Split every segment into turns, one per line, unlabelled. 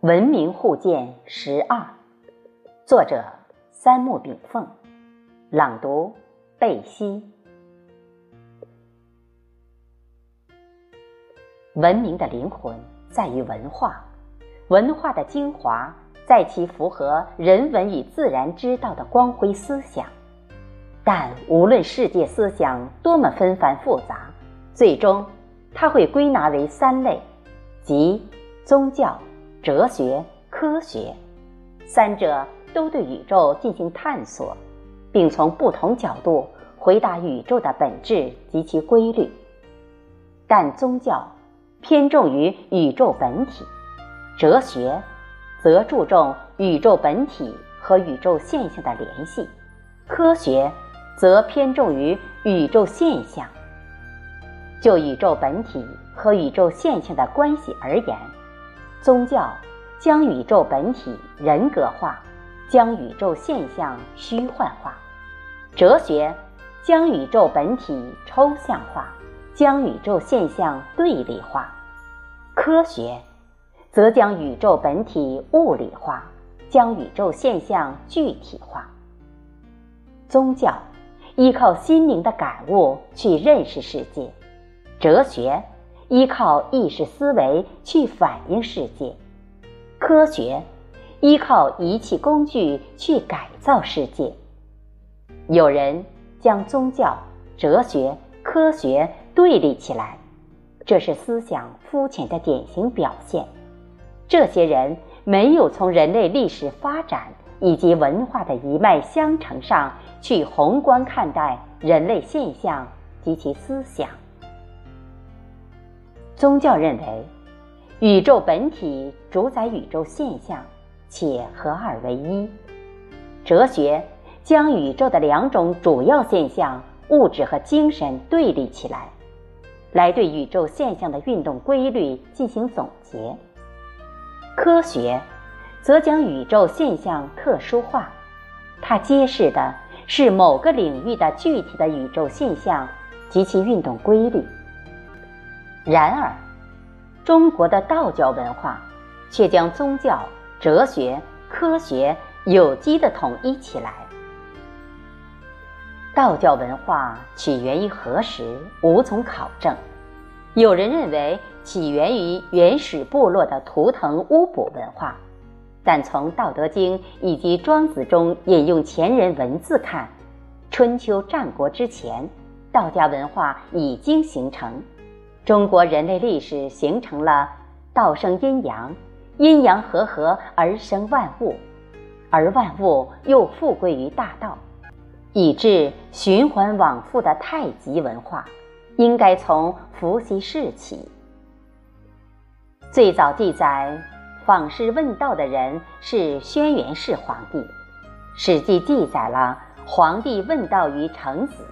文明互鉴十二，作者三木炳凤，朗读贝西。文明的灵魂在于文化，文化的精华在其符合人文与自然之道的光辉思想。但无论世界思想多么纷繁复杂，最终它会归纳为三类，即宗教。哲学、科学，三者都对宇宙进行探索，并从不同角度回答宇宙的本质及其规律。但宗教偏重于宇宙本体，哲学则注重宇宙本体和宇宙现象的联系，科学则偏重于宇宙现象。就宇宙本体和宇宙现象的关系而言。宗教将宇宙本体人格化，将宇宙现象虚幻化；哲学将宇宙本体抽象化，将宇宙现象对立化；科学则将宇宙本体物理化，将宇宙现象具体化。宗教依靠心灵的感悟去认识世界，哲学。依靠意识思维去反映世界，科学依靠仪器工具去改造世界。有人将宗教、哲学、科学对立起来，这是思想肤浅的典型表现。这些人没有从人类历史发展以及文化的一脉相承上去宏观看待人类现象及其思想。宗教认为，宇宙本体主宰宇宙现象，且合二为一。哲学将宇宙的两种主要现象——物质和精神对立起来，来对宇宙现象的运动规律进行总结。科学则将宇宙现象特殊化，它揭示的是某个领域的具体的宇宙现象及其运动规律。然而，中国的道教文化却将宗教、哲学、科学有机的统一起来。道教文化起源于何时，无从考证。有人认为起源于原始部落的图腾巫卜文化，但从《道德经》以及《庄子》中引用前人文字看，春秋战国之前，道家文化已经形成。中国人类历史形成了道生阴阳，阴阳和合而生万物，而万物又复归于大道，以致循环往复的太极文化，应该从伏羲氏起。最早记载访师问道的人是轩辕氏皇帝，《史记》记载了皇帝问道于程子，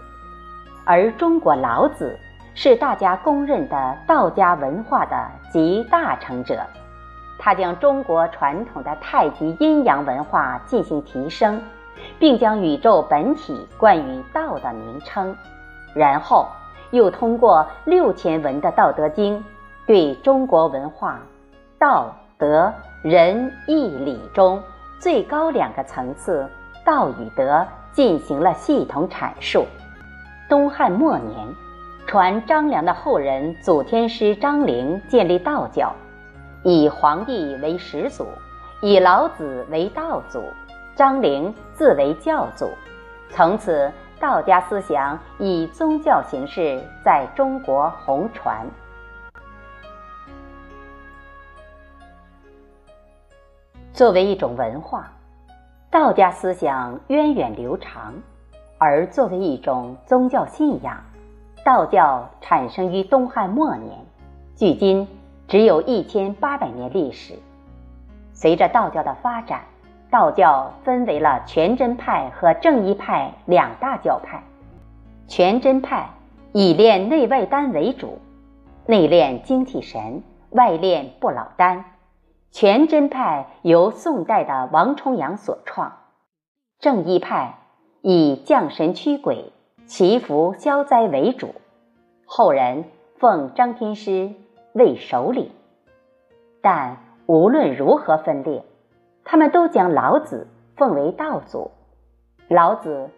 而中国老子。是大家公认的道家文化的集大成者，他将中国传统的太极阴阳文化进行提升，并将宇宙本体冠以道的名称，然后又通过六千文的《道德经》，对中国文化道德仁义礼中最高两个层次道与德进行了系统阐述。东汉末年。传张良的后人祖天师张陵建立道教，以黄帝为始祖，以老子为道祖，张陵自为教祖。从此，道家思想以宗教形式在中国红传。作为一种文化，道家思想源远流长；而作为一种宗教信仰，道教产生于东汉末年，距今只有一千八百年历史。随着道教的发展，道教分为了全真派和正一派两大教派。全真派以炼内外丹为主，内炼精气神，外炼不老丹。全真派由宋代的王重阳所创。正一派以降神驱鬼。祈福消灾为主，后人奉张天师为首领。但无论如何分裂，他们都将老子奉为道祖。老子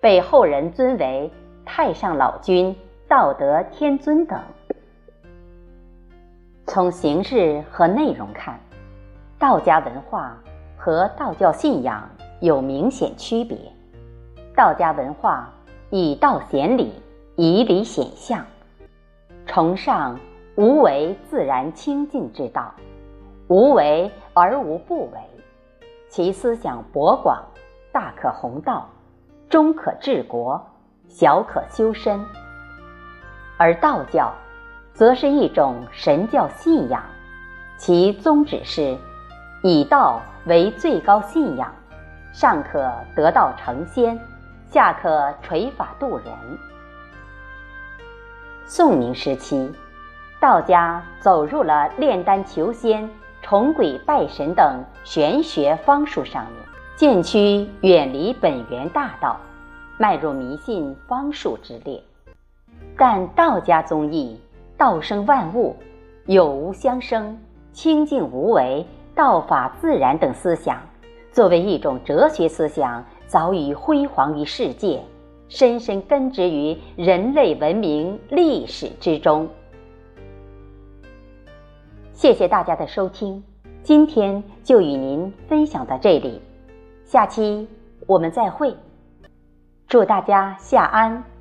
被后人尊为太上老君、道德天尊等。从形式和内容看，道家文化和道教信仰有明显区别。道家文化以道显理，以理显象，崇尚无为自然清净之道，无为而无不为。其思想博广。大可弘道，中可治国，小可修身。而道教，则是一种神教信仰，其宗旨是以道为最高信仰，尚可得道成仙，下可垂法度人。宋明时期，道家走入了炼丹求仙、崇鬼拜神等玄学方术上面。渐趋远离本源大道，迈入迷信方术之列。但道家宗义“道生万物，有无相生，清净无为，道法自然”等思想，作为一种哲学思想，早已辉煌于世界，深深根植于人类文明历史之中。谢谢大家的收听，今天就与您分享到这里。下期我们再会，祝大家夏安。